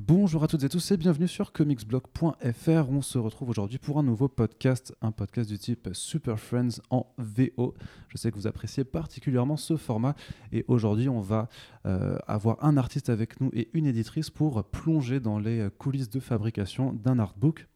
Bonjour à toutes et tous et bienvenue sur comicsblog.fr. On se retrouve aujourd'hui pour un nouveau podcast, un podcast du type Super Friends en VO. Je sais que vous appréciez particulièrement ce format et aujourd'hui on va euh, avoir un artiste avec nous et une éditrice pour plonger dans les coulisses de fabrication d'un artbook.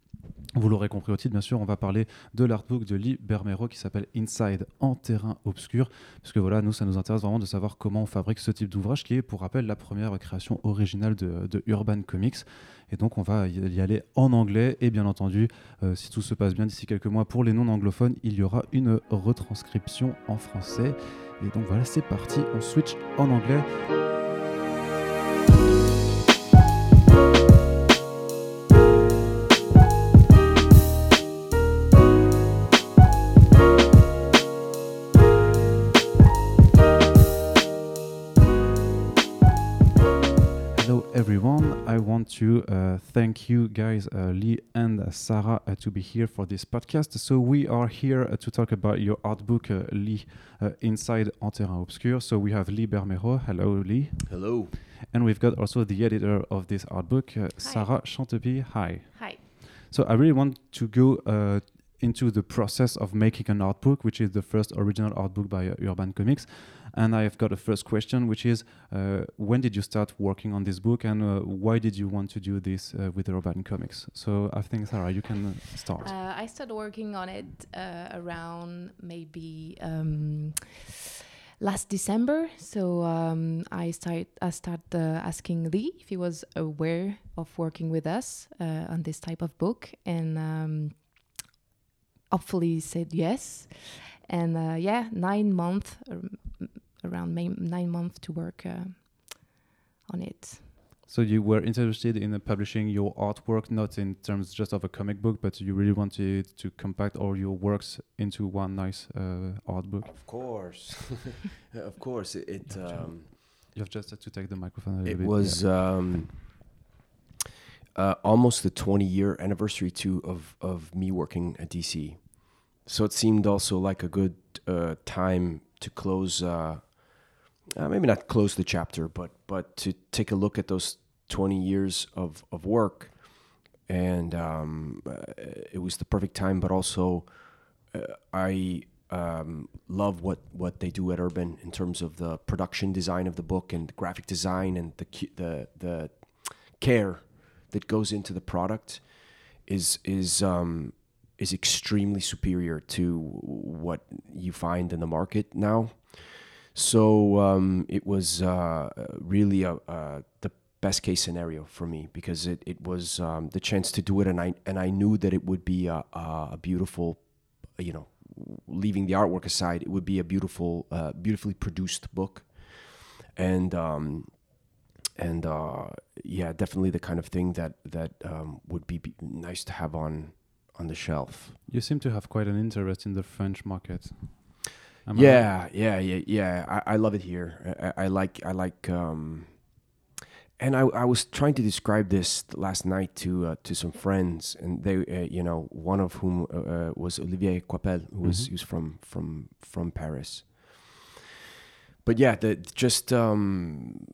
Vous l'aurez compris au titre, bien sûr, on va parler de l'artbook de Lee Bermero qui s'appelle Inside en terrain obscur. Parce que voilà, nous, ça nous intéresse vraiment de savoir comment on fabrique ce type d'ouvrage qui est, pour rappel, la première création originale de, Urban Comics. Et donc, on va y aller en anglais. Et bien entendu, euh, si tout se passe bien d'ici quelques mois, pour les non-anglophones, il y aura une retranscription en français. Et donc voilà, c'est parti, on switch en anglais. To uh, thank you guys, uh, Lee and Sarah, uh, to be here for this podcast. So we are here to talk about your art book, Lee, Inside En Terrain Obscur. So we have Lee Bermejo. Hello, Lee. Hello. And we've got also the editor of this art book, Sarah Chantepie. Hi. Hi. So I really want to go uh, into the process of making an art book, which is the first original art book by uh, Urban Comics. And I've got a first question, which is uh, when did you start working on this book and uh, why did you want to do this uh, with Urban Comics? So I think, Sarah, you can start. I started working on it around maybe. Um, last December. So um, I start I start uh, asking Lee if he was aware of working with us uh, on this type of book, and um, hopefully he said yes. And uh, yeah, nine months, around nine months to work uh, on it. So you were interested in uh, publishing your artwork, not in terms just of a comic book, but you really wanted to compact all your works into one nice uh, art book. Of course, of course. It. it um, you have just had to take the microphone. A it bit, was yeah. um, uh, almost the 20 year anniversary too of of me working at DC, so it seemed also like a good uh, time to close uh, maybe not close the chapter, but but to take a look at those 20 years of, of work. And um, uh, it was the perfect time, but also uh, I um, love what, what they do at Urban in terms of the production design of the book and graphic design and the the the care that goes into the product is is um, is extremely superior to what you find in the market now. So um, it was uh, really a, uh, the best case scenario for me because it, it was um, the chance to do it, and I and I knew that it would be a, a beautiful, you know, leaving the artwork aside, it would be a beautiful, uh, beautifully produced book, and um, and uh, yeah, definitely the kind of thing that that um, would be, be nice to have on on the shelf. You seem to have quite an interest in the French market. Am yeah, yeah, yeah, yeah. I, I love it here. I, I like, I like, um, and I, I was trying to describe this last night to uh, to some friends, and they, uh, you know, one of whom uh, uh was Olivier Coipel, who was mm-hmm. from from from Paris. But yeah, the just um,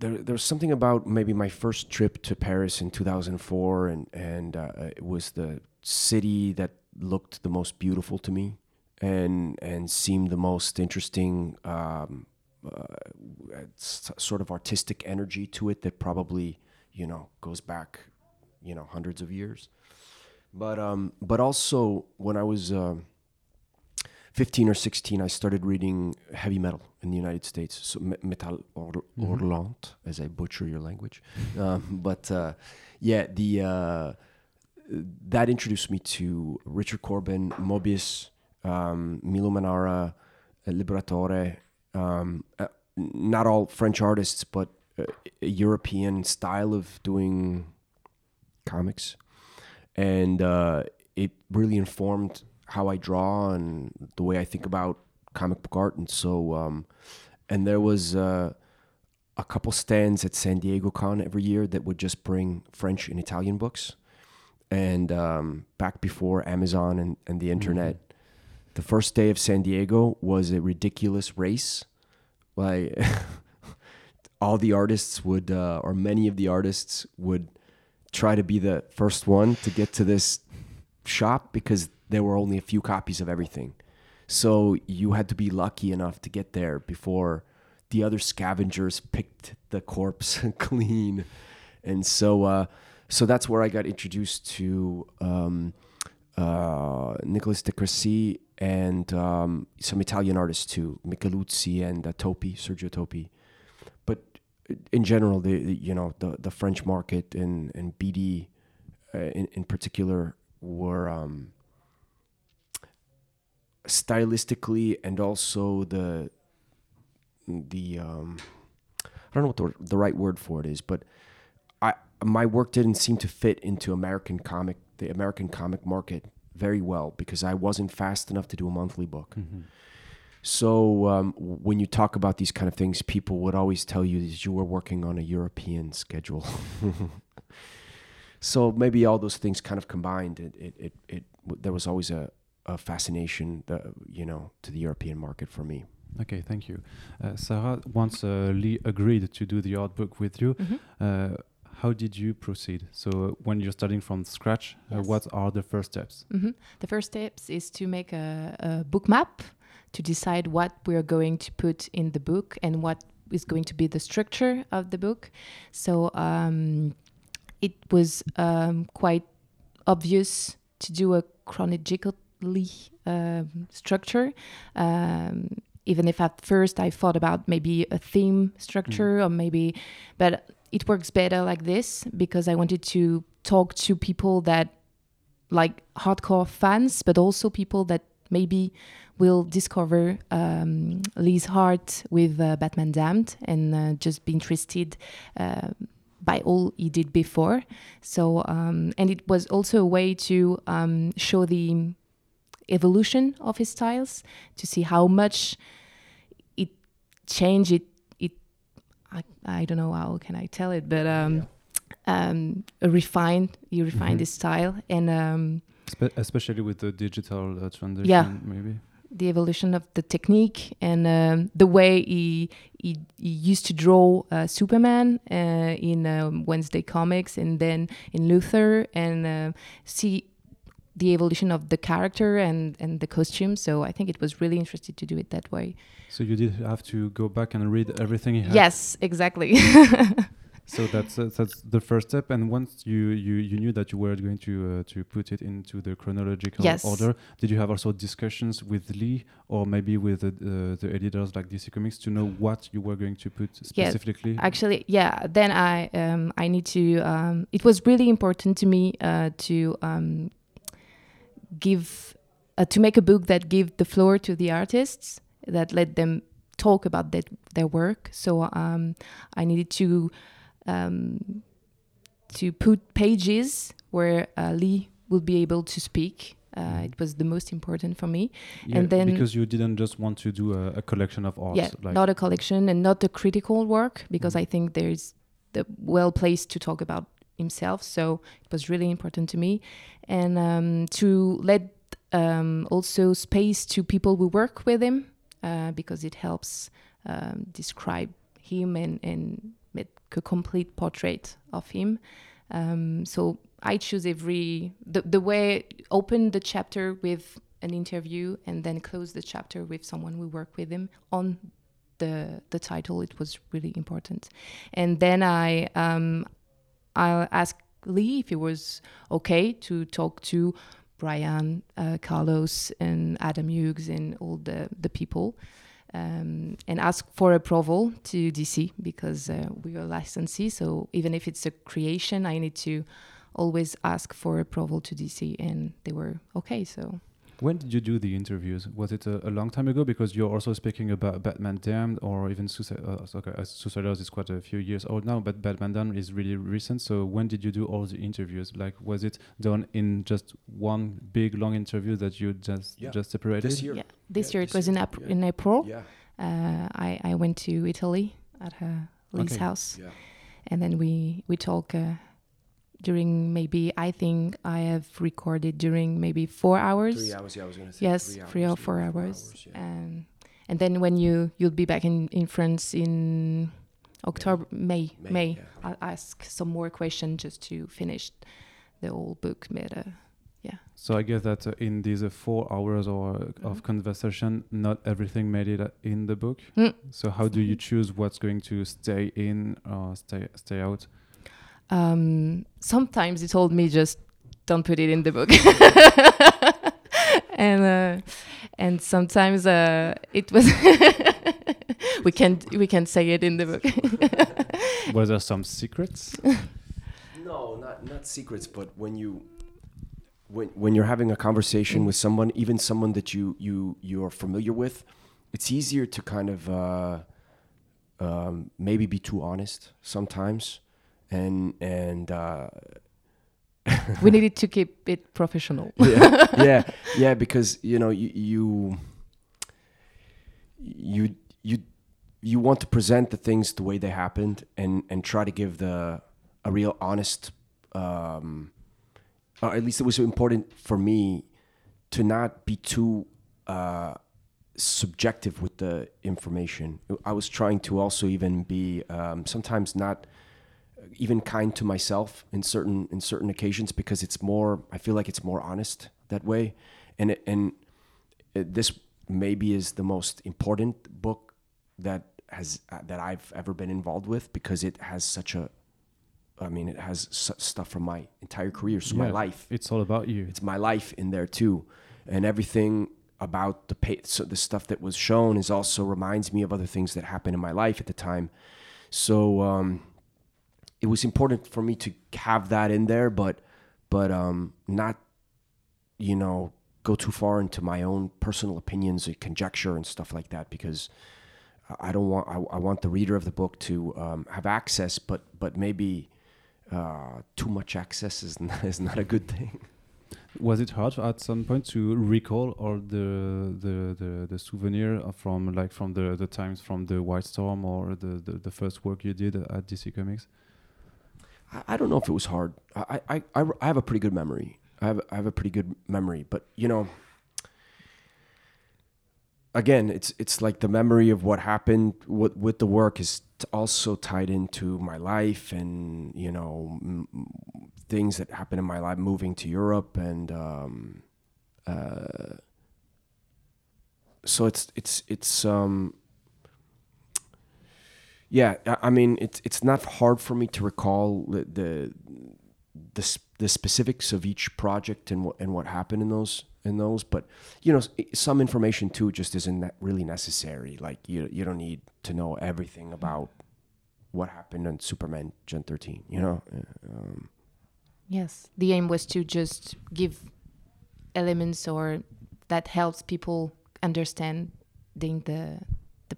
there there was something about maybe my first trip to Paris in 2004, and and uh, it was the city that looked the most beautiful to me and and seemed the most interesting um, uh, sort of artistic energy to it that probably you know goes back you know hundreds of years. But um but also when i was uh, 15 or 16 i started reading heavy metal in the united states. So metal or, mm-hmm. as i butcher your language. Um, but uh, yeah the uh, that introduced me to richard corben moebius um, Milo Manara, uh, Liberatore, um, uh, not all French artists, but uh, a European style of doing comics. And uh, it really informed how I draw and the way I think about comic book art. And so, um, and there was uh, a couple stands at San Diego Con every year that would just bring French and Italian books. And um, back before Amazon and, and the internet, mm-hmm the first day of San Diego was a ridiculous race. Like all the artists would, uh, or many of the artists would try to be the first one to get to this shop because there were only a few copies of everything. So you had to be lucky enough to get there before the other scavengers picked the corpse clean. And so, uh, so that's where I got introduced to um, uh, Nicolas de Crécy and um, some Italian artists too, Micheluzzi and uh, Toppi, Sergio Toppi. But in general, the, the you know the the French market and and BD uh, in in particular were um, stylistically and also the the um, I don't know what the, the right word for it is, but I my work didn't seem to fit into American comic the American comic market very well because I wasn't fast enough to do a monthly book. Mm-hmm. So um, when you talk about these kind of things, people would always tell you that you were working on a European schedule. so maybe all those things kind of combined, it it it, it there was always a, a fascination, the, you know, to the European market for me. Okay, thank you. Uh, Sarah, once uh, Lee agreed to do the art book with you, Mhm. uh, how did you proceed? So uh, when you're starting from scratch, uh, Yes. what are the first steps? Mhm. The first steps is to make a, a book map to decide what we are going to put in the book and what is going to be the structure of the book. So um, it was um, quite obvious to do a chronologically um, structure. Um, even if at first I thought about maybe a theme structure or maybe, but it works better like this because I wanted to talk to people that like hardcore fans, but also people that maybe will discover um, Lee's heart with uh, Batman Damned and uh, just be interested uh, by all he did before. So, um, and it was also a way to um, show the evolution of his styles, to see how much it changed. It, I, I don't know how can I tell it, but um, um, refined. He refined Mhm. his style and. Um, Spe- especially with the digital uh, transition, Yeah. maybe. the evolution of the technique and um, the way he, he he used to draw uh, Superman uh, in um, Wednesday comics and then in Luthor and uh, see the evolution of the character and and the costume. So I think it was really interesting to do it that way. So you did have to go back and read everything he had. Yes, exactly. So that's uh, that's the first step. And once you you, you knew that you were going to uh, to put it into the chronological Yes. order, did you have also discussions with Lee or maybe with the, uh, the editors like DC Comics to know what you were going to put specifically? Actually, yeah. Then I um, I need to. Um, it was really important to me uh, to um, give uh, to make a book that give the floor to the artists that let them talk about that, their work. So um, I needed to um, to put pages where uh, Lee will be able to speak. Uh, it was the most important for me. Yeah, and then- because you didn't just want to do a, a collection of art. yeah, like not a collection and not a critical work because Mhm. I think there's the well placed to talk about himself. So it was really important to me, and um, to let um, also space to people who work with him uh, because it helps um, describe him and and make a complete portrait of him. Um, so I choose every the the way open the chapter with an interview and then close the chapter with someone who worked with him on the the title. It was really important, and then I um, I asked Lee if it was okay to talk to Brian, uh, Carlos, and Adam Hughes and all the the people. Um, and ask for approval to DC because uh, we are licensee. So even if it's a creation, I need to always ask for approval to DC, and they were okay. So When did you do the interviews? Was it a, a long time ago? Because you're also speaking about Batman Damned or even Suicide. Uh, okay, uh, Suiciders is quite a few years old now, but Batman Damned is really recent. So when did you do all the interviews? Like, was it done in just one big long interview that you just Yeah, just separated? This year. yeah, this Yeah, year it was year, in, Ap- yeah. in April. Yeah. uh, I, I went to Italy at her Lee's Okay. house, Yeah. and then we we talk uh, during maybe I think I have recorded during maybe four hours. Three hours. Yeah, I was gonna say. yes, three, three or hours, four yeah, hours, yeah. and and then when you you'll be back in in France in October, May, May, May. yeah. I ask some more questions just to finish the whole book. But Yeah. So I guess that uh, in these uh, four hours or uh, of Mhm. conversation, not everything made it uh, in the book. Mm. So how do you choose what's going to stay in or stay stay out? Um, sometimes he told me just don't put it in the book. and uh, and sometimes uh, it was we can we can say it in the book. Were there some secrets? No, not not secrets, but when you when when you're having a conversation with someone, even someone that you you you're familiar with, it's easier to kind of uh, um, maybe be too honest sometimes, and and uh, we needed to keep it professional. yeah, yeah, yeah, because you know you you you you you want to present the things the way they happened and and try to give the a real honest um or at least it was important for me to not be too uh subjective with the information i was trying to also even be um sometimes not even kind to myself in certain in certain occasions because it's more I feel like it's more honest that way. And it, and it, this maybe is the most important book that has uh, that I've ever been involved with because it has such a I mean it has s- stuff from my entire career so my life. It's all about you. it's my life in there too. And everything about the pa- so the stuff that was shown is also reminds me of other things that happened in my life at the time. So um it was important for me to have that in there but but um not you know go too far into my own personal opinions and conjecture and stuff like that because I- don't want I, I want the reader of the book to um, have access but but maybe uh, too much access is not, is not a good thing Was it hard at some point to recall all the the the, the souvenir from like from the the times from the White Storm or the, the the first work you did at DC Comics? I, I don't know if it was hard. I, I, I, I have a pretty good memory. I have, I have a pretty good memory, but you know, again, it's, it's like the memory of what happened with, with the work is also tied into my life and, you know, m- things that happened in my life, moving to Europe and, um, uh, so it's, it's, it's, um, yeah, I- mean, it's it's not hard for me to recall the the the, the specifics of each project and what and what happened in those in those, but you know, some information too just isn't really necessary. Like you you don't need to know everything about what happened on Superman Gen 13. You know, um, Yes, the aim was to just give elements or that helps people understand the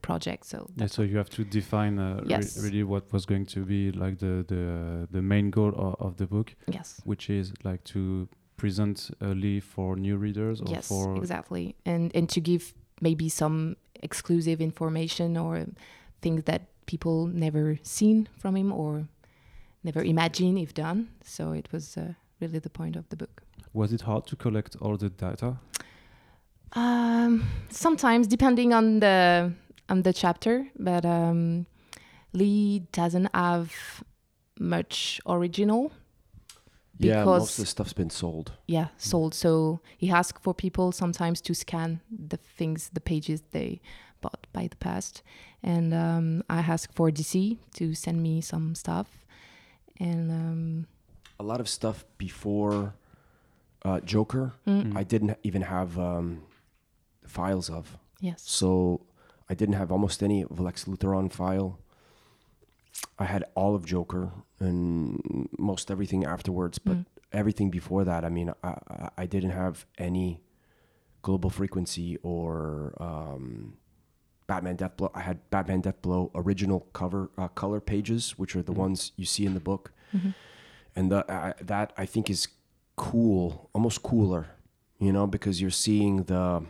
project. So Yeah, so you have to define uh, re- really what was going to be like the the the main goal of, of the book, yes, which is like to present Lee for new readers or yes, for exactly, and and to give maybe some exclusive information or things that people never seen from him or never imagined if done. So it was uh, really the point of the book. was it hard to collect all the data? Um, sometimes, depending on the on the chapter, but um, Lee doesn't have much original. yeah, most Because- of the stuff's been sold. Yeah, sold. So he asks for people sometimes to scan the things, the pages they bought by the past, and um, I ask for DC to send me some stuff, and um, A lot of stuff before uh, Joker, mm, I didn't even have um, files of. yes, So I didn't have almost any of Lex Luthor on file. I had all of Joker and most everything afterwards, but Mm. everything before that, I mean, I, I- didn't have any Global Frequency or um, Batman Deathblow. I had Batman Deathblow original cover uh, color pages, which are the Mhm. ones you see in the book, Mhm. and the, uh, that I think is cool, almost cooler, you know, because you're seeing the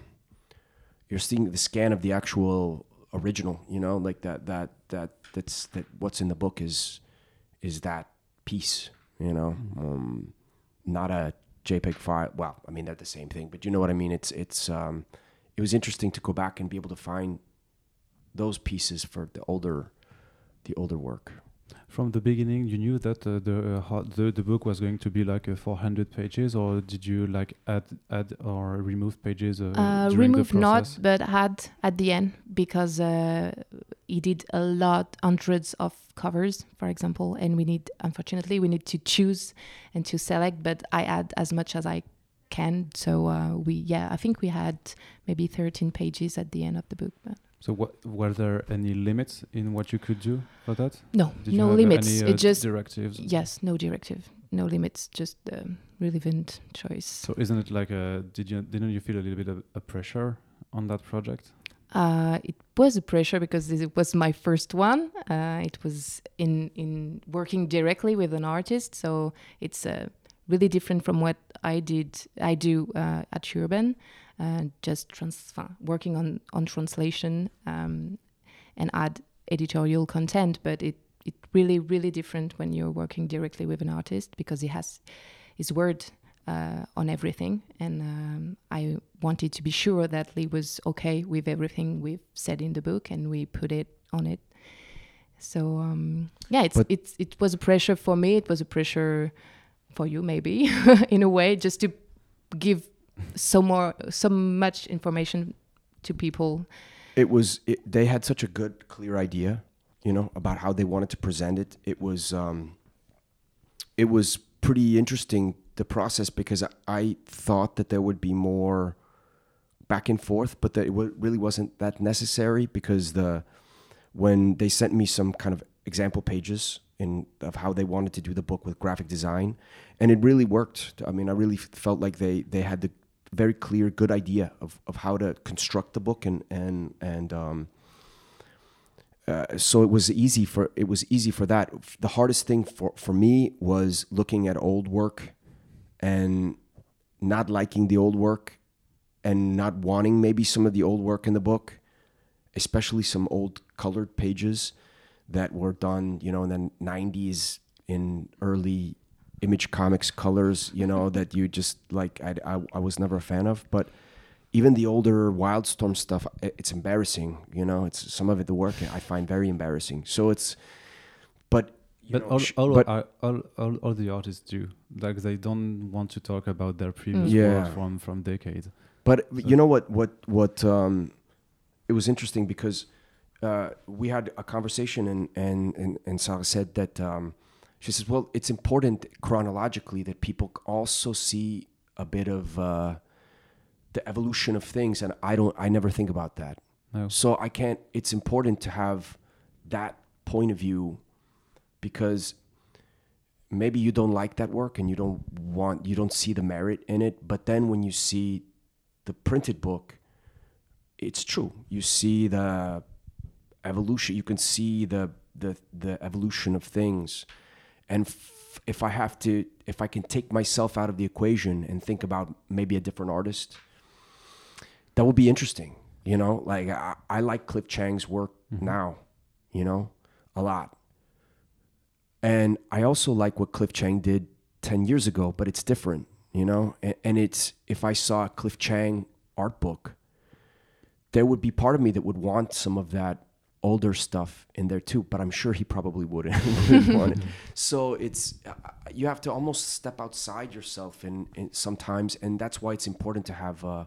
you're seeing the scan of the actual original you know like that that that that's that what's in the book is is that piece you know? Um not a jpeg file well i mean they're the same thing but you know what i mean? It's it's um it was interesting to go back and be able to find those pieces for the older the older work. From the beginning, you knew that uh, the, uh, the the book was going to be like uh, 400 pages, or did you like add add or remove pages? Uh, Uh, remove not, but add at the end because uh, he did a lot, hundreds of covers, for example, and we need, unfortunately, we need to choose and to select. But I add as much as I can. So uh, we, yeah, I think we had maybe 13 pages at the end of the book. But So, what were there any limits in what you could do for that? no, Did no limits. Any, uh, it just directives. yes, no directive, no limits, just um, relevant choice. So, isn't it like a? Did you didn't you feel a little bit of a pressure on that project? Uh, it was a pressure because it was my first one. Uh, it was in in working directly with an artist, so it's uh, really different from what I did. I do uh, at Urban, uh, just trans- working on on translation um, and add editorial content. But it it really really different when you're working directly with an artist because he has his word uh, on everything, and um, I wanted to be sure that Lee was okay with everything we've said in the book, and we put it on it. So um, yeah, it's But- it's it was a pressure for me. It was a pressure for you, maybe in a way, just to give so more so much information to people. It was it, they had such a good clear idea, you know, about how they wanted to present it. It was um, it was pretty interesting the process because I, I thought that there would be more back and forth, but that it w- really wasn't that necessary because the when they sent me some kind of example pages in of how they wanted to do the book with graphic design, and it really worked. I mean, I really felt like they they had the very clear, good idea of, of how to construct the book, and and and um, uh, so it was easy for it was easy for that. The hardest thing for for me was looking at old work, and not liking the old work, and not wanting maybe some of the old work in the book, especially some old colored pages that were done, you know, in the '90s in early image comics colors, you know, that you just like I, I, I was never a fan of. But even the older Wildstorm stuff, it's embarrassing, you know. It's some of it the work I find very embarrassing. So it's, but you But know, all, all, but all, all, all, all the artists do. Like they don't want to talk about their previous Mm. Yeah. work from from decades. But you know what? What? What? Um, it was interesting because uh, we had a conversation, and and and, and Sarah said that um, she says, "Well, it's important chronologically that people also see a bit of uh, the evolution of things." And I don't. I never think about that. No. So I can't. It's important to have that point of view because maybe you don't like that work and you don't want you don't see the merit in it but then when you see the printed book it's true you see the evolution you can see the the the evolution of things and f- if i have to if i can take myself out of the equation and think about maybe a different artist that would be interesting you know? Like i, I like cliff chiang's work mm-hmm. now you know a lot. And I also like what Cliff Chiang did 10 years ago, but it's different, you know? And, and it's, if I saw a Cliff Chiang art book, there would be part of me that would want some of that older stuff in there too, but I'm sure he probably wouldn't, it. So it's, uh, you have to almost step outside yourself and, and sometimes, and that's why it's important to have uh,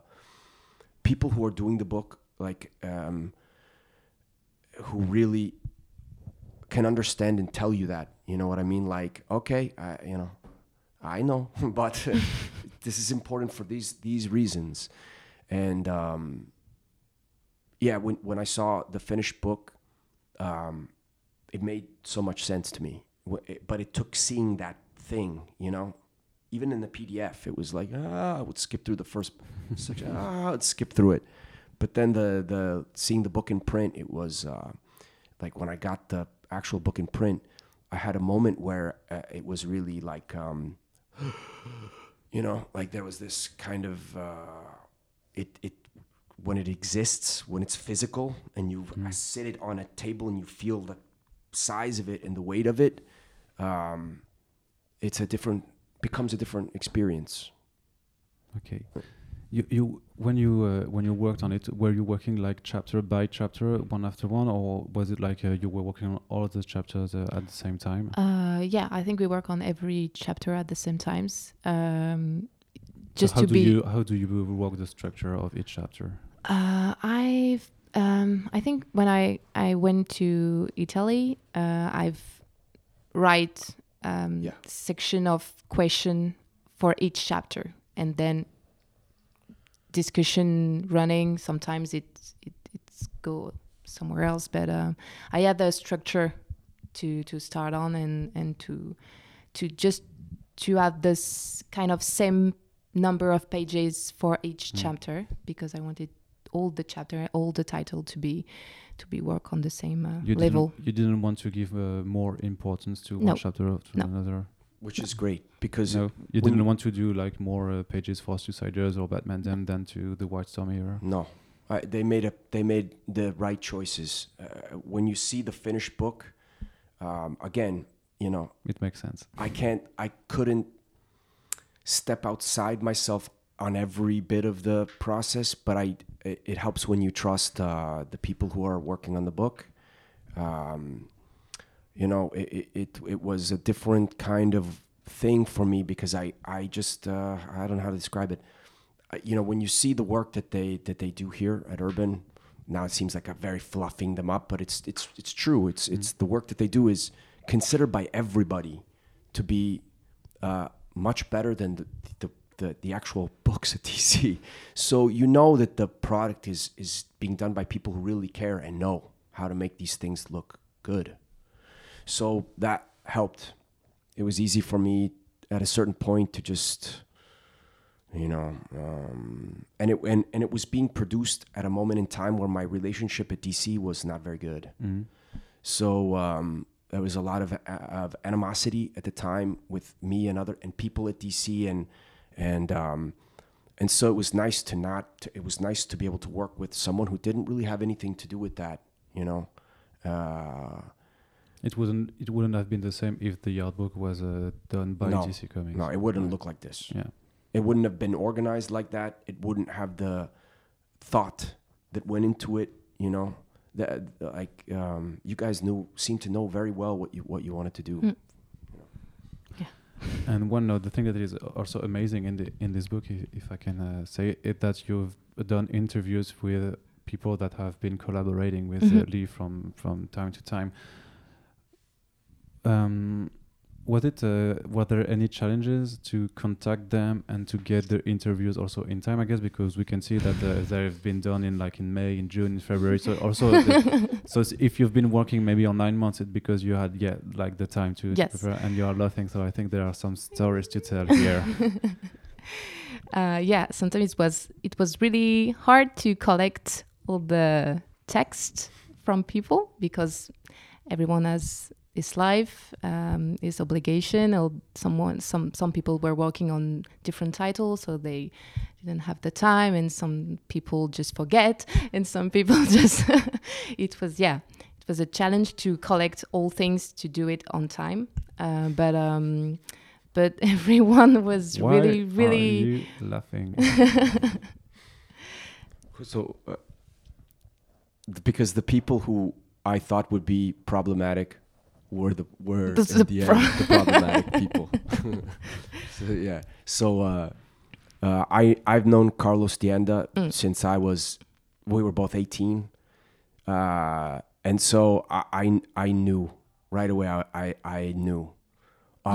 people who are doing the book, like, um, who really can understand and tell you that. You know what I mean? Like, okay, I, you know, I know, but this is important for these these reasons. And um, yeah, when when I saw the finished book, um, it made so much sense to me. But it took seeing that thing, you know. Even in the PDF, it was like ah, I would skip through the first, such a, ah, I'd skip through it. But then the the seeing the book in print, it was uh, like when I got the actual book in print, I had a moment where uh, it was really like, um, you know, like there was this kind of uh, it it when it exists when it's physical and you sit it on a table and you feel the size of it and the weight of it. Um, it's a different becomes a different experience. Okay. You, you when you uh, when you worked on it, were you working like chapter by chapter, one after one, or was it like uh, you were working on all of the chapters uh, at the same time? Uh, yeah, I think we work on every chapter at the same times. Um, So just how to do be. you how do you work the structure of each chapter? Uh, I've um, I think when I I went to Italy, uh, I've write um, Yeah. section of question for each chapter, and then discussion running. Sometimes it it it's go somewhere else, but uh, I had the structure to to start on and and to to just to have this kind of same number of pages for each Mm. chapter because I wanted all the chapter, all the title to be to be work on the same uh, You level. didn't you didn't want to give uh, more importance to No. one chapter or to No. another. which is great because No, you didn't want to do like more uh, pages for Suiciders or Batman than than to the White Storm era. No, I, they made a they made the right choices. Uh, when you see the finished book, um, again, you know, It makes sense. I can't, I couldn't step outside myself on every bit of the process, but I, it, it helps when you trust uh, the people who are working on the book. Um, you know, it, it, it, was a different kind of thing for me because I, I just, uh, I don't know how to describe it. Uh, You know, when you see the work that they, that they do here at Urban, now it seems like I'm very fluffing them up, but it's, it's, it's true. It's, it's the work that they do is considered by everybody to be uh, much better than the, the, the, the actual books at DC. So you know that the product is, is being done by people who really care and know how to make these things look good. So that helped. It was easy for me at a certain point to just, you know, um, and it and, and it was being produced at a moment in time where my relationship at DC was not very good. Mm. So um, there was a lot of, of animosity at the time with me and other and people at DC and and um, and so it was nice to not. it was nice to be able to work with someone who didn't really have anything to do with that. You know. Uh, It wouldn't it wouldn't have been the same if the art book was uh, done by No. DC Comics. no, it wouldn't look like this. Yeah. It wouldn't have been organized like that. It wouldn't have the thought that went into it. You know, that like um, you guys knew seem to know very well what you what you wanted to do. Mm. And one of the thing that is also amazing in the in this book, i- if I can uh, say, it that you've done interviews with people that have been collaborating with uh, Mhm. Lee from from time to time. Um, was it uh, were there any challenges to contact them and to get their interviews also in time? I guess because we can see that uh, they've been done in like in May, in June, in February. So also, the, so if you've been working maybe on nine months, it's because you had yeah like the time to, to Yes. prepare and you are laughing. So I think there are some stories to tell here. uh, yeah, sometimes it was it was really hard to collect all the text from people because everyone has his life, um, his obligation, or someone some some people were working on different titles, so they didn't have the time, and some people just forget, and some people just it was yeah. It was a challenge to collect all things to do it on time, uh, but um, but everyone was Why really are really you laughing? So, uh, because the people who I thought would be problematic were the were the a end the problematic people. so, yeah. So uh, uh, I I've known Carlos D'Anda Mm. since I was we were both eighteen, uh, and so I, I I knew right away. I I, I knew.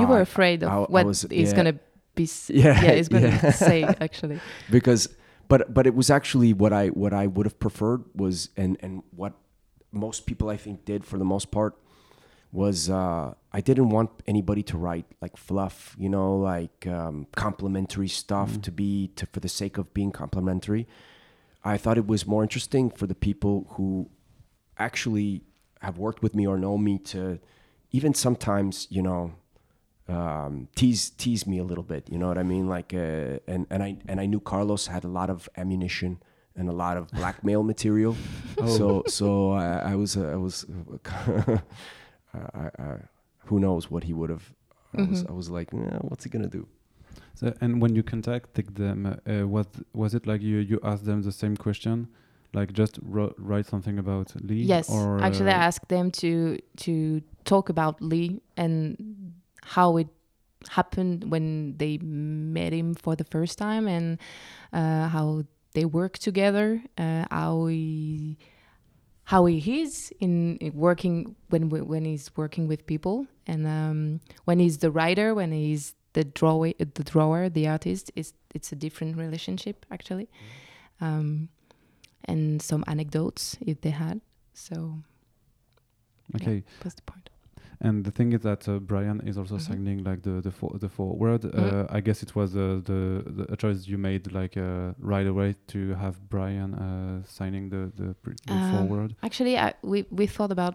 you were Uh, afraid of I- what was- he's yeah. gonna be Yeah, yeah he's gonna yeah. say actually because but but it was actually what I what I would have preferred was and and what most people I think did for the most part was uh, I didn't want anybody to write like fluff, you know, like um, complimentary stuff Mm. to be to for the sake of being complimentary. I thought it was more interesting for the people who actually have worked with me or know me to even sometimes, you know, um, tease tease me a little bit. You know what I mean? Like, uh, and and I and I knew Carlos had a lot of ammunition and a lot of blackmail material. Oh. So so I, I was uh, I was I, I, who knows what he would have. I was. I was like, "Yeah, what's he gonna do? So, and when you contacted them, uh, was was it like you you asked them the same question, like just ro- write something about Lee? Yes, Or, actually, I uh, asked them to to talk about Lee and how it happened when they met him for the first time and uh, how they worked together, uh, how he how he is in, in working when when he's working with people and um, when he's the writer, when he's the drawer, the drawer, the artist. It's it's a different relationship actually, um, and some anecdotes if they had. So okay. What's the point? And the thing is that uh, Brian is also Mhm. signing like the the for, the forward. Uh, Mhm. I guess it was uh, the the a choice you made like uh, right away to have Brian uh, signing the the, pr- the Um, forward. Actually, I, we we thought about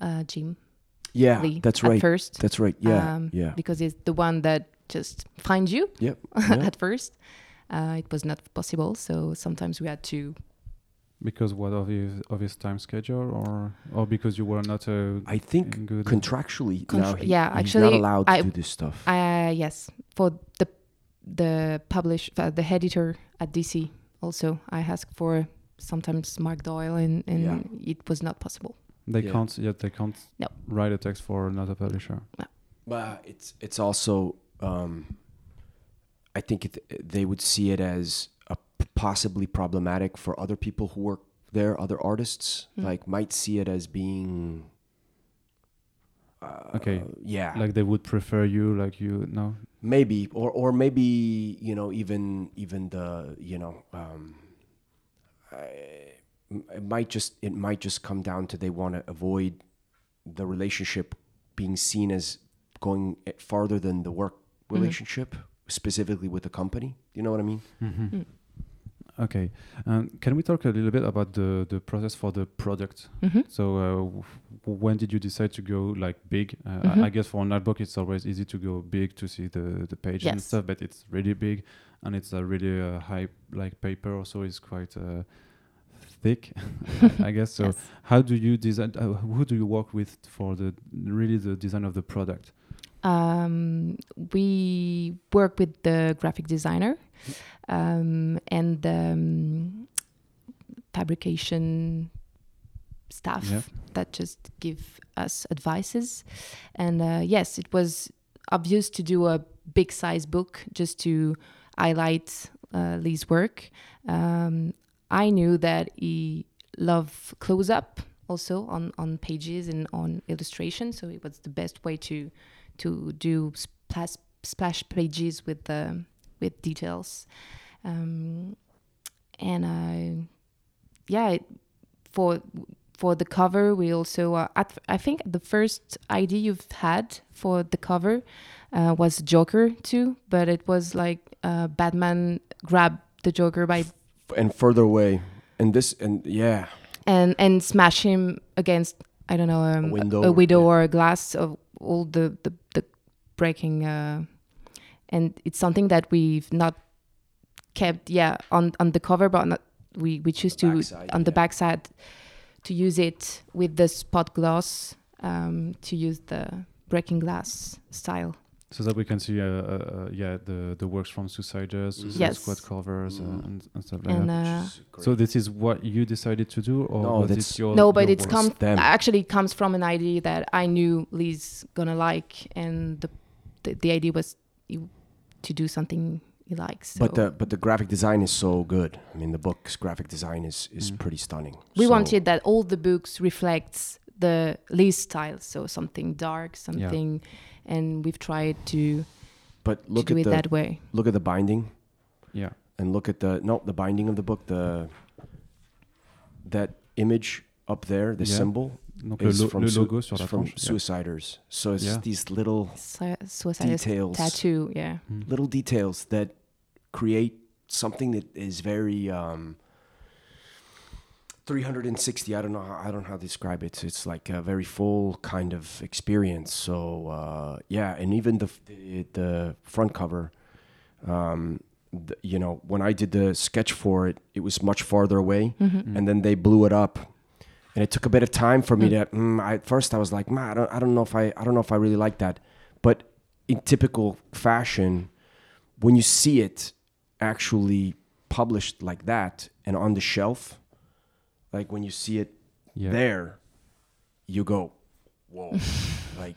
uh, Jim Yeah, Lee that's at right. first That's right. Yeah, Um, yeah. because he's the one that just finds you Yep. yeah. at first. Uh, it was not possible, so sometimes we had to. Because what of his of his time schedule, or or because you were not uh, I think in good. contractually now he, yeah, he's actually, not allowed to I- do this stuff. Uh, yes, for the the publish uh, the editor at DC also I asked for sometimes Mark Doyle and and Yeah. it was not possible. they Yeah. can't yet. They can't No. write a text for another publisher. No. But it's it's also um, I think it, they would see it as a p- possibly problematic for other people who work there, other artists Mm. like might see it as being uh, Okay. Yeah, Like they would prefer you, like you. No. maybe or or maybe you know even even the you know um, I, it might just it might just come down to they want to avoid the relationship being seen as going farther than the work Mhm. relationship specifically with the company you know what i mean Mm. Okay. Um, can we talk a little bit about the the process for the product? hmm So uh, when did you decide to go like big? Uh, I, Mhm. I guess for an art book, it's always easy to go big to see the the page and stuff, but it's really big and it's a really uh, high like paper. Also, is quite uh, thick, I guess. So Yes. how do you design? Uh, who do you work with for the really the design of the product? Um, we work with the graphic designer um, and the um, fabrication staff Yeah. that just give us advices. And uh, yes, it was obvious to do a big size book just to highlight uh, Lee's work. Um, I knew that he loved close up also on, on pages and on illustration, so it was the best way to to do splash splash pages with the with details. Um, and I, yeah, for for the cover, we also uh, at, I think the first idea you've had for the cover uh, was Joker too, but it was like uh, Batman grab the Joker by and further away and this and yeah and and smash him against I don't know um, A window a or- window yeah. or a glass of all the the, the breaking uh, and it's something that we've not kept yeah on on the cover but not we we choose to backside, on the yeah. backside to use it with the spot gloss um, to use the breaking glass style So that we can see, uh, uh, uh, yeah, the the works from Suiciders, Suicide Yes. Squad covers, Mm. uh, and, and stuff like and that. uh, Which is great. So this is what you decided to do, or No, was that's- it your no but your it's works? come actually comes from an idea that I knew Lee's gonna like, and the the, the idea was you, to do something he likes. So but the but the graphic design is so good i mean the book's graphic design is is Mm. pretty stunning we So- wanted that all the books reflects the Lee's style, so something dark, something, and we've tried to, but look to do at it the that way. look at the binding Yeah. and look at the no the binding of the book the that image up there the Yeah. symbol Donc le, lo- from, le logo sur la is from yeah. suiciders so it's Yeah. these little Su- suicide details tattoo, yeah. Mm. little details that create something that is very um 360 i don't know how, i don't know how to describe it it's like a very full kind of experience so uh yeah and even the the, the front cover um the, you know when i did the sketch for it it was much farther away Mhm. and then they blew it up and it took a bit of time for me Mm. to mm, I, at first i was like man I don't, I don't know if i i don't know if i really like that but in typical fashion when you see it actually published like that and on the shelf, like when you see it Yeah. there, you go, whoa, like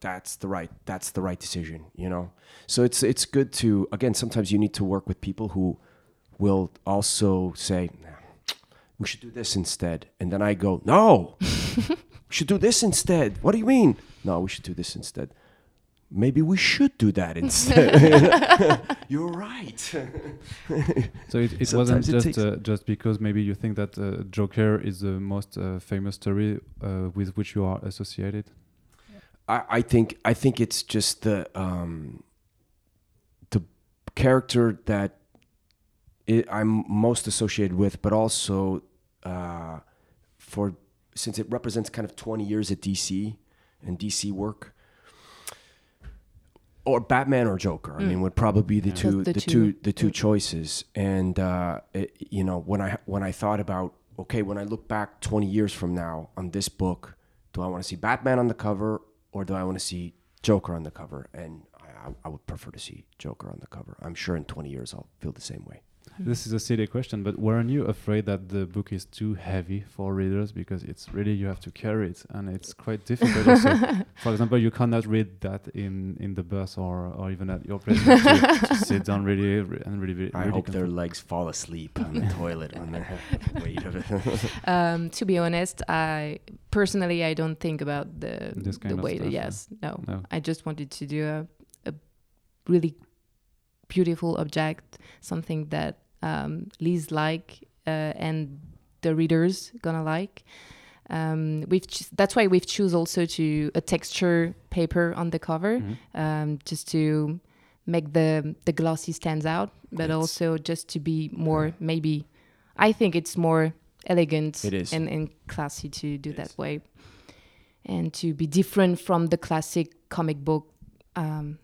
that's the right that's the right decision, you know. So it's it's good to again. Sometimes you need to work with people who will also say, "Nah, we should do this instead, and then I go, no, we should do this instead. What do you mean? No, we should do this instead. Maybe we should do that instead. You're right. So it, it wasn't it just uh, just because maybe you think that uh, Joker is the most uh, famous story uh, with which you are associated. I, I think I think it's just the um, the character that i I'm most associated with, but also uh, for since it represents kind of 20 years at DC and DC work. Or Batman or Joker. I mean, would probably be the Yeah. two, The the, two, the two choices. And uh, it, you know, when I when I thought about okay, when I look back 20 years from now on this book, do I want to see Batman on the cover or do I want to see Joker on the cover? And I, I, I would prefer to see Joker on the cover. I'm sure in 20 years I'll feel the same way. This is a silly question, but weren't you afraid that the book is too heavy for readers because it's really you have to carry it and it's quite difficult. also. For example, you cannot read that in in the bus or or even at your place. You to, to sit down really re- and really. really I really hope their legs fall asleep on the toilet when they're weight of it. Um, to be honest, I personally I don't think about the This kind the of weight. stuff, yeah. yes, no. No. I just wanted to do a, a really beautiful object, something that um, Liz like uh, and the readers gonna like. Um, we've ch- that's why we've choose also to a texture paper on the cover, Mhm. um, just to make the the glossy stands out, but It's- also just to be more maybe. I think it's more elegant It is. and, and classy to do It that is. way, and to be different from the classic comic book. Um,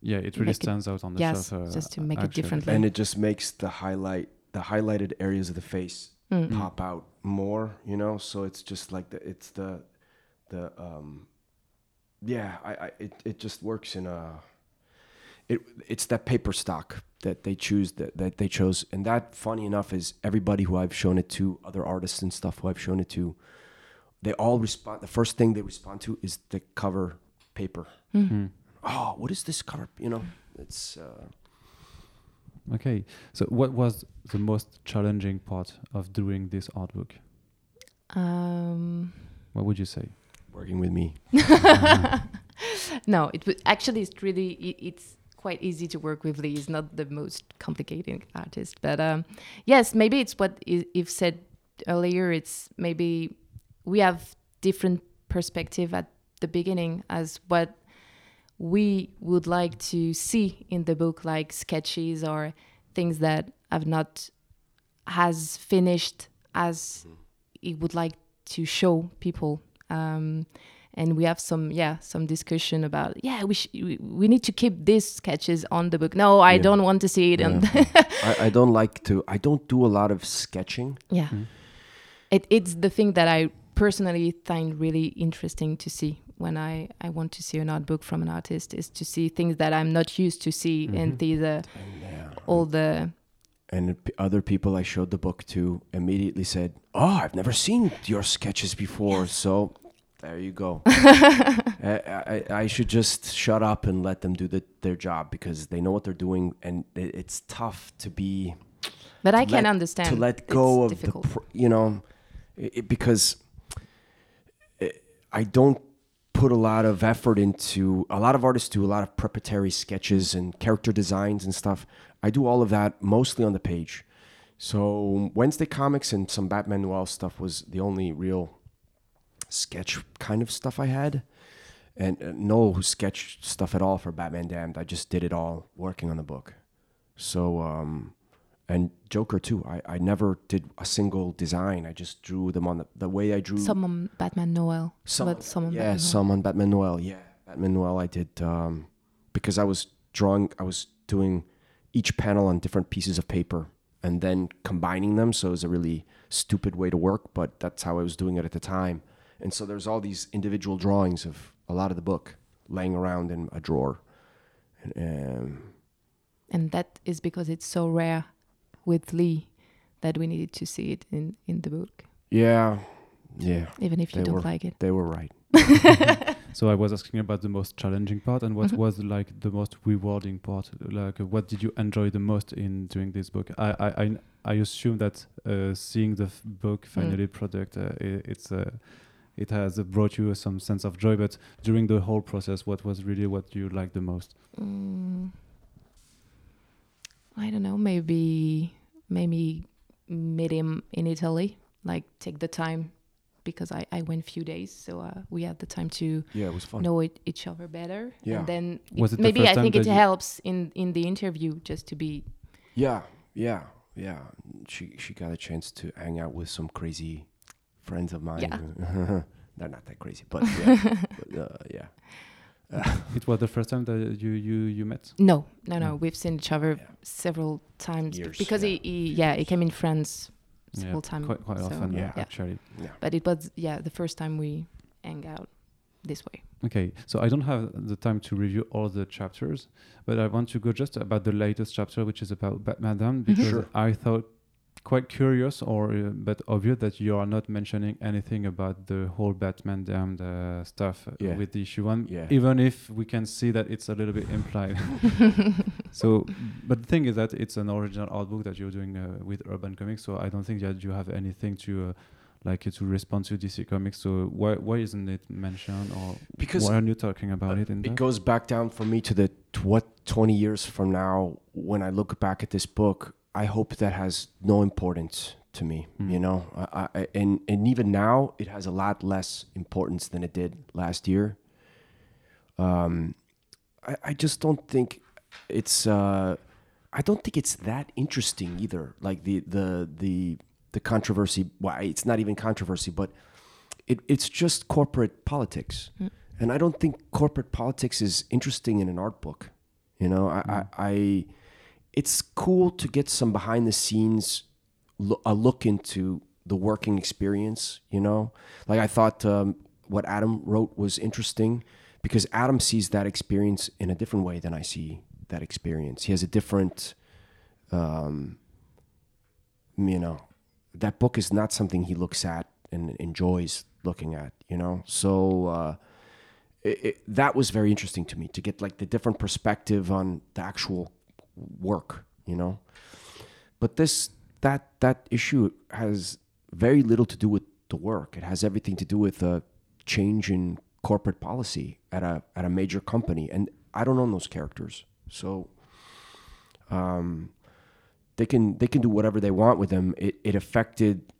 Yeah, it really make it- stands out on the yes, shelf. uh, just to make it actually. differently. and it just makes the highlight, the highlighted areas of the face Mm. pop out more, you know. So it's just like the it's the the um yeah, I, I it it just works in a it it's that paper stock that they choose that, that they chose and that funny enough is everybody who I've shown it to, other artists and stuff who I've shown it to, they all respond the first thing they respond to is the cover paper. Mm. Oh, what is this cover? You know, it's uh Okay, so what was the most challenging part of doing this art book? Um, What would you say? working with me. no, it was actually it's really it, it's quite easy to work with Lee. He's not the most complicated artist, but um, yes, maybe it's what I- Yves said earlier. It's maybe we have different perspective at the beginning as what we would like to see in the book, like sketches or things that have not has finished as it would like to show people. Um, and we have some yeah some discussion about yeah we sh- we, we need to keep these sketches on the book no i Yeah. don't want to see it and I, I don't like to I don't do a lot of sketching. yeah Mm. it, it's the thing that i personally find really interesting to see when i i want to see an art book from an artist is to see things that i'm not used to see Mhm. and these uh, yeah. all the and other people I showed the book to immediately said, "Oh, I've never seen your sketches before." So there you go. I, I, I should just shut up and let them do the, their job because they know what they're doing, and it, it's tough to be but i can let- understand to let It's go of difficult. the, pr- you know, i it, because it, I don't put a lot of effort into. A lot of artists do a lot of preparatory sketches and character designs and stuff. I do all of that mostly on the page. So Wednesday comics and some Batman Noir stuff was the only real sketch kind of stuff I had. And uh, no sketch stuff at all for Batman Damned. I just did it all working on the book. So, um, and Joker too. I, I never did a single design. I just drew them on the, the way I drew. some on batman noel Some, but some on yeah, Batman some on Batman Noel. Yeah, Batman Noel. I did um, because I was drawing. I was doing each panel on different pieces of paper and then combining them. So it was a really stupid way to work, but that's how I was doing it at the time. And so there's all these individual drawings of a lot of the book laying around in a drawer. And, um, and that is because it's so rare with Lee that we needed to see it in in the book, Yeah, yeah, even if you don't were- like it. they were right. So I was asking about the most challenging part and what Mhm. was like the most rewarding part. Like, uh, what did you enjoy the most in doing this book? I I I, I assume that uh, seeing the f- book finally product, uh, i it's uh, it has uh, brought you some sense of joy. But during the whole process, what was really what you liked the most? Mm, I don't know. Maybe maybe meet him in Italy. Like take the time because I I went few days, so uh, we had the time to Yeah, it was fun. know it, each other better. Yeah. And then Was it the maybe first I think it helps in in the interview just to be Yeah, yeah, yeah. She she got a chance to hang out with some crazy friends of mine. Yeah. They're not that crazy, but yeah, but, uh, yeah. It was the first time that you you you met. no no no. No. We've seen each other Yeah. several times Years, because yeah. he, he yeah he came in France Yeah, several times. quite quite so, often, Yeah. actually. But it was yeah the first time we hang out this way. Okay, so I don't have the time to review all the chapters, but I want to go just about the latest chapter, which is about Batman mm-hmm. because Sure. I thought quite curious or uh, but obvious that you are not mentioning anything about the whole Batman Damned uh, stuff uh, Yeah. with the issue one, Yeah. even if we can see that it's a little bit implied. so, but the thing is that it's an original art book that you're doing uh, with Urban Comics, so I don't think that you have anything to. Uh, like to respond to DC Comics, so why why isn't it mentioned, or Because why aren't you talking about Uh, it in it there? goes back down for me to the to what 20 years from now when i look back at this book i hope that has no importance to me Mm. you know I, I, and and even now it has a lot less importance than it did last year um i, I just don't think it's uh i don't think it's that interesting either like the the the the controversy why it's not even controversy but it, it's just corporate politics Mm. and I don't think corporate politics is interesting in an art book. You know, I, I, I it's cool to get some behind the scenes lo- a look into the working experience. You know, like I thought um, what Adam wrote was interesting because Adam sees that experience in a different way than I see that experience. He has a different, um, you know, that book is not something he looks at and enjoys looking at. You know, so. Uh, it, it, that was very interesting to me to get like the different perspective on the actual work you know? But this that that issue has very little to do with the work. It has everything to do with a change in corporate policy at a at a major company. And i don't own those characters. So um they can they can do whatever they want with them. It, it affected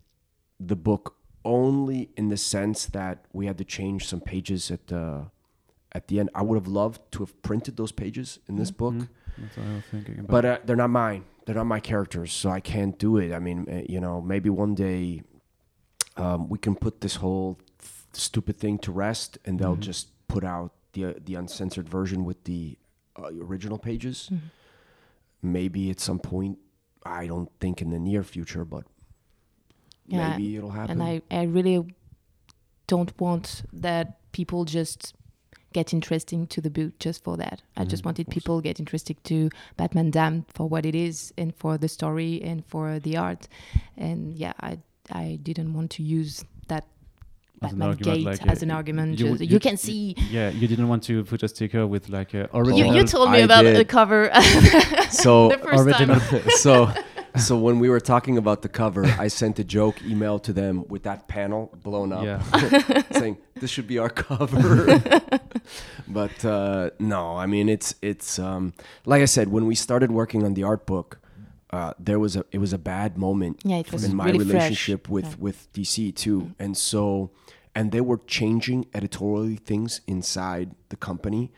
the book only in the sense that we had to change some pages at the at the end. I would have loved to have printed those pages in this book, Mhm. That's what I was thinking about. but uh, they're not mine. They're not my characters, so I can't do it. I mean, uh, you know, maybe one day um, we can put this whole f- stupid thing to rest, and they'll Mhm. just put out the uh, the uncensored version with the uh, original pages. Mhm. Maybe at some point. I don't think in the near future, but Yeah, maybe it'll happen. and I, I really don't want that people just get interesting to the book just for that. I just Mhm, wanted of people get interested to Batman Damned for what it is and for the story and for the art. And yeah, I I didn't want to use that As an Batman argument, Gate like, as uh, an argument. you just- You, you- can see. yeah, you didn't want to put a sticker with like a You, original. you told me I about the cover so the first original- time. so so when we were talking about the cover, I sent a joke email to them with that panel blown up, yeah, saying this should be our cover. but uh, no, I mean it's it's um, like I said when we started working on the art book, uh, there was a it was a bad moment Yeah, in my really fresh. relationship with Yeah. with DC too, and so and they were changing editorially things inside the company,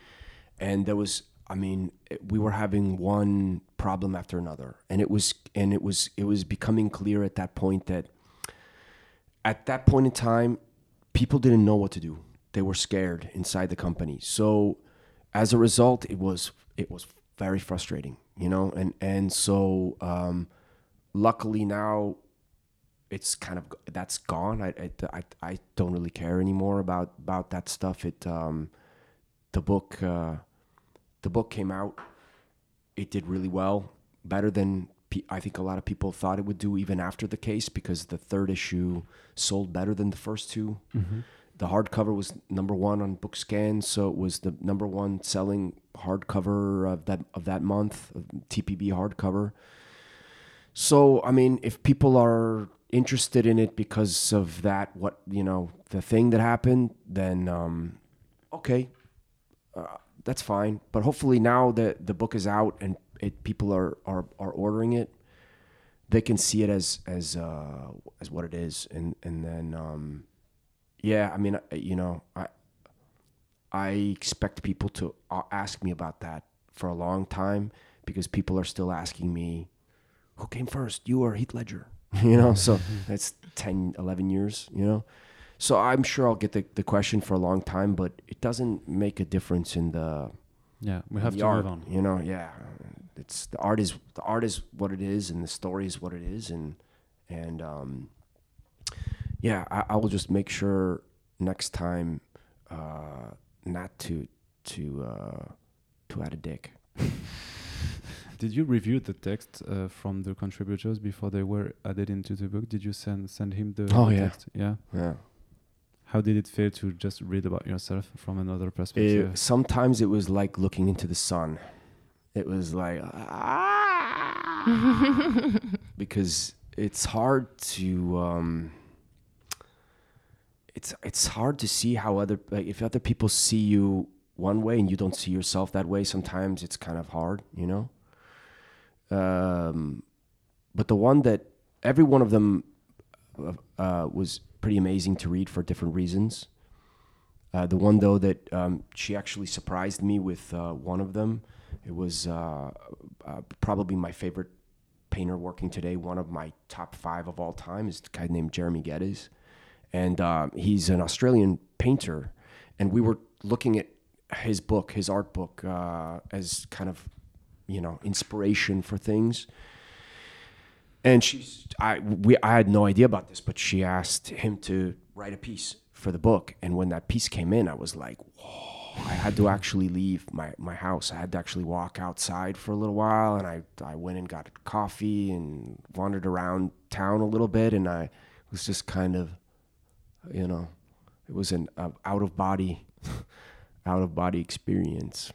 and there was I mean we were having one problem after another, and it was and it was it was becoming clear at that point that at that point in time, people didn't know what to do. They were scared inside the company. So as a result, it was it was very frustrating, you know. And and so um, luckily now, it's kind of that's gone. I I, I, don't really care anymore about about that stuff. It um, the book uh, the book came out it did really well, better than I think a lot of people thought it would do even after the case because the third issue sold better than the first 2 The hardcover was number one on BookScan, so it was the number one selling hardcover of that of that month, of TPB hardcover. So I mean, if people are interested in it because of that, what you know, the thing that happened, then um, okay, uh, that's fine. But hopefully now that the book is out and it people are are, are ordering it, they can see it as as uh, as what it is, and and then um, yeah, I mean, you know, I I expect people to uh, ask me about that for a long time because people are still asking me, who came first, you or Heath Ledger? You know, so that's 10, 11 years, you know. So I'm sure I'll get the, the question for a long time, but it doesn't make a difference in the Yeah, we have the to art, move on. You know, yeah. It's the art is the art is what it is, and the story is what it is, and and um, yeah, I, I will just make sure next time uh, not to to uh, to add a dick. Did you review the text uh, from the contributors before they were added into the book? Did you send send him the, Oh, the yeah. text? Yeah. Yeah. How did it feel to just read about yourself from another It, perspective? sometimes it was like looking into the sun. It was like ah, because it's hard to um, it's it's hard to see how other like if other people see you one way and you don't see yourself that way. Sometimes it's kind of hard, you know. Um, but the one that every one of them uh, uh, was pretty amazing to read for different reasons. Uh, the one though that um, she actually surprised me with uh, one of them. It was uh, uh, probably my favorite painter working today. One of my top five of all time is a guy named Jeremy Geddes, and uh, he's an Australian painter. And we were looking at his book, his art book, uh, as kind of you know inspiration for things and she's I we I had no idea about this, but she asked him to write a piece for the book, and when that piece came in, I was like, whoa! I had to actually leave my my house. I had to actually walk outside for a little while, and I I went and got coffee and wandered around town a little bit, and I was just kind of, you know, it was an uh, out of body, out of body experience.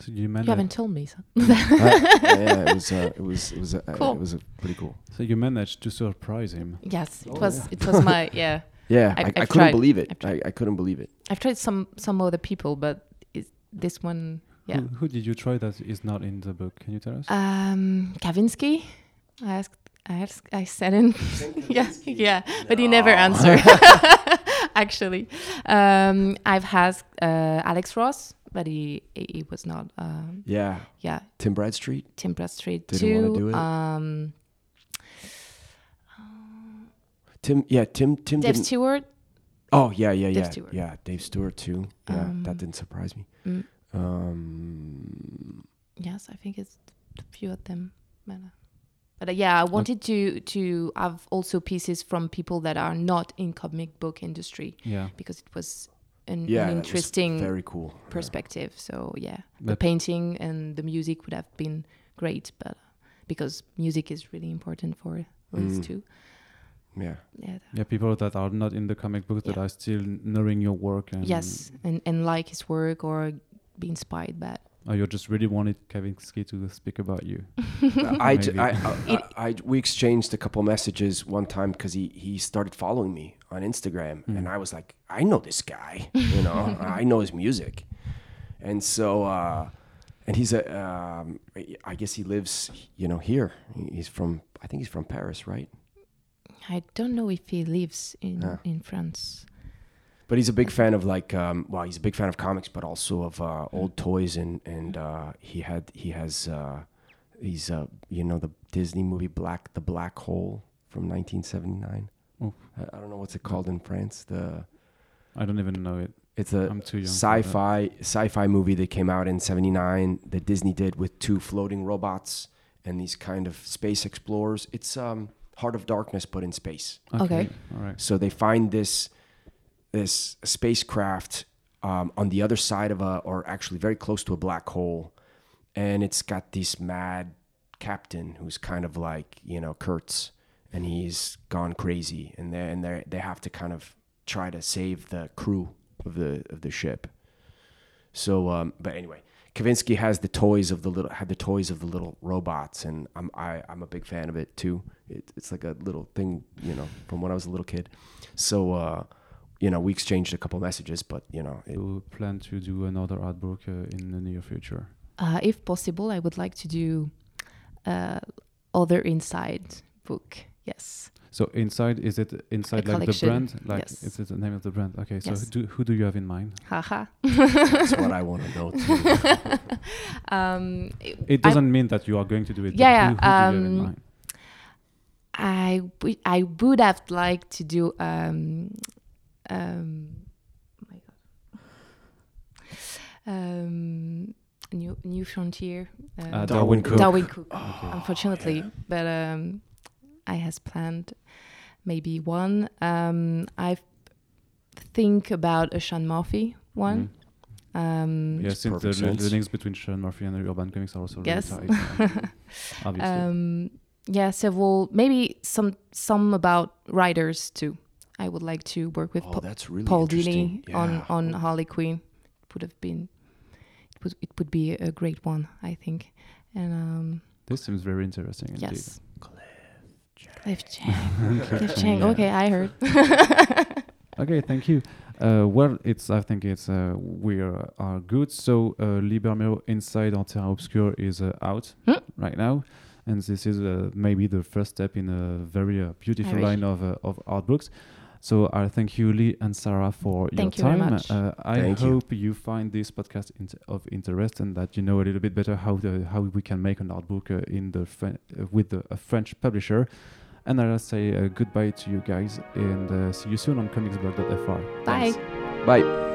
so you You managed. haven't told me. So. Uh, yeah, it was uh, it was it was uh, Cool. it was uh, pretty cool. So you managed to surprise him. yes, it Oh, was. yeah. It was my yeah. Yeah, I, I've- I couldn't tried. believe it. I've. I, I couldn't believe it. I've tried some some other people, but is this one? Yeah. Who, who did you try that is not in the book? Can you tell us? Um, Kavinsky. I asked. I asked. I said in. yeah, yeah, but he never answered. Actually, um, I've asked uh, Alex Ross, but he he he was not. Um, Yeah, yeah, Tim Bradstreet. Tim Bradstreet Didn't too. wanna do it? Um, Tim, yeah, Tim, Tim. Dave didn't, Stewart. oh yeah, yeah, Dave yeah, Stewart. yeah. Dave Stewart too. Yeah, Um, that didn't surprise me. Mm, Um, yes, I think it's a few of them. But, uh, but uh, yeah, I wanted to to have also pieces from people that are not in comic book industry yeah. because it was an, yeah, an interesting very cool. Yeah. perspective. So yeah, the painting and the music would have been great, but uh, because music is really important for Liz Mm. too. Yeah, Yeah. Yeah, people that are not in the comic book that Yeah. are still knowing your work and Yes, and and like his work or be inspired by. It. or you just really wanted Kavinsky to speak about you. I, j- I, I, I, I- we exchanged a couple messages one time because he he started following me on Instagram, Mm. and I was like, I know this guy, you know, I know his music, and so. uh and he's a, um, I guess he lives, you know, here. He's from, I think he's from Paris, right? I don't know if he lives in Yeah. in France. But he's a big fan of like, um, well, he's a big fan of comics, but also of uh, old toys, and and uh, he had he has uh, he's uh, you know the Disney movie Black the Black Hole from 1979. Oof. I, I don't know what's it called in France. The I don't even know it. it's a I'm too young. sci-fi sci-fi movie that came out in 79 that Disney did with two floating robots and these kind of space explorers. It's um, Heart of Darkness, but in space. Okay. All right. So they find this this spacecraft um, on the other side of a, or actually very close to a black hole, and it's got this mad captain who's kind of like you know Kurtz, and he's gone crazy, and they and they they have to kind of try to save the crew of the of the ship. So, um, but anyway, Kavinsky has the toys of the little had the toys of the little robots, and I'm I, I'm a big fan of it too. It, it's like a little thing, you know, from when I was a little kid. So, uh, you know, we exchanged a couple messages, but you know, it, You plan to do another art book uh, in the near future? Uh, if possible, I would like to do uh, other inside book. Yes. So inside is it inside like the brand? Like yes. is it the name of the brand? Okay, so Yes. do, who do you have in mind? Haha. that's what I want to know too. um, It I- doesn't mean that you are going to do it. Yeah, yeah, Who, who do you have in um, mind? I w- I would have liked to do um um oh my god um new new frontier uh, Uh, Darwin Cooke. Darwin Cooke Okay. unfortunately but um I has planned maybe one um I think about a Sean Murphy one um Yeah, Makes since the, perfect the links between Sean Murphy and the Urban Comics are also Yes. really tight. um, obviously. um yeah several maybe some some about writers too I would like to work with oh, Paul that's really Paul interesting. Dini on Yeah. on Harley Quinn. It would have been it would it would be a great one, I think. And um this seems very interesting indeed. yes. Cliff Cliff Chiang. Cliff Chiang. Okay, I heard. Okay, thank you. Uh, well, it's I think it's uh, we are, are good. So uh, Lee Bermejo Inside on Terra Obscura is uh, out Hmm. right now, and this is uh, maybe the first step in a very uh, beautiful line of uh, of art books. So I thank you, Lee and Sarah, for Thank your you very time. much. Uh, I Thank you. hope you. find this podcast int- of interest and that you know a little bit better how the how we can make an art book uh, in the Fren- uh, with the, a French publisher. And I'll say uh, goodbye to you guys and uh, see you soon on comicsblog.fr. Bye. Thanks. Bye.